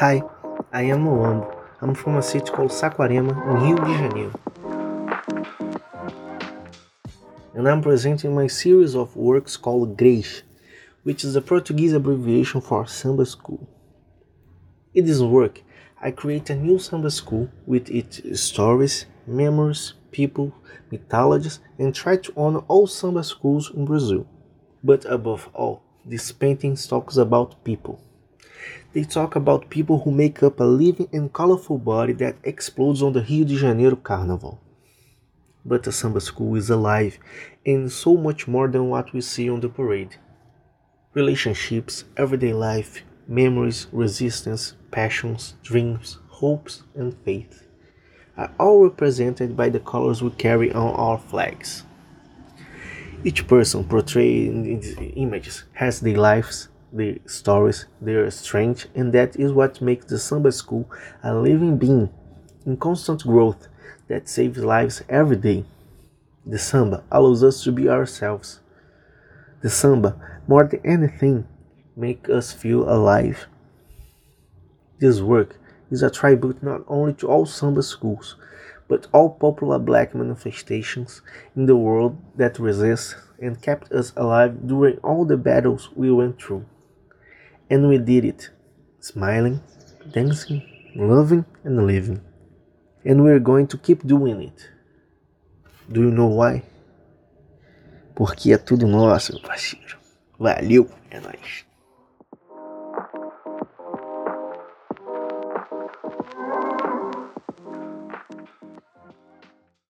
Hi, I am Mulambö. I'm from a city called Saquarema in Rio de Janeiro. And I'm presenting my series of works called G.R.E.S., which is the Portuguese abbreviation for Samba School. In this work, I create a new Samba school with its stories, memories, people, mythologies, and try to honor all Samba schools in Brazil. But above all, this painting talks about people. They talk about people who make up a living and colorful body that explodes on the Rio de Janeiro Carnival. But the Samba School is alive and so much more than what we see on the parade. Relationships, everyday life, memories, resistance, passions, dreams, hopes, and faith are all represented by the colors we carry on our flags. Each person portrayed in these images has their lives, their stories, their strength, and that is what makes the Samba School a living being in constant growth that saves lives every day. The Samba allows us to be ourselves. The Samba, more than anything, makes us feel alive. This work is a tribute not only to all Samba schools, but all popular black manifestations in the world that resist and kept us alive during all the battles we went through. and we did it. Smiling, dancing, loving and living. And we're going to keep doing it. Do you know why? Porque é tudo nosso, meu parceiro. Valeu, é nóis.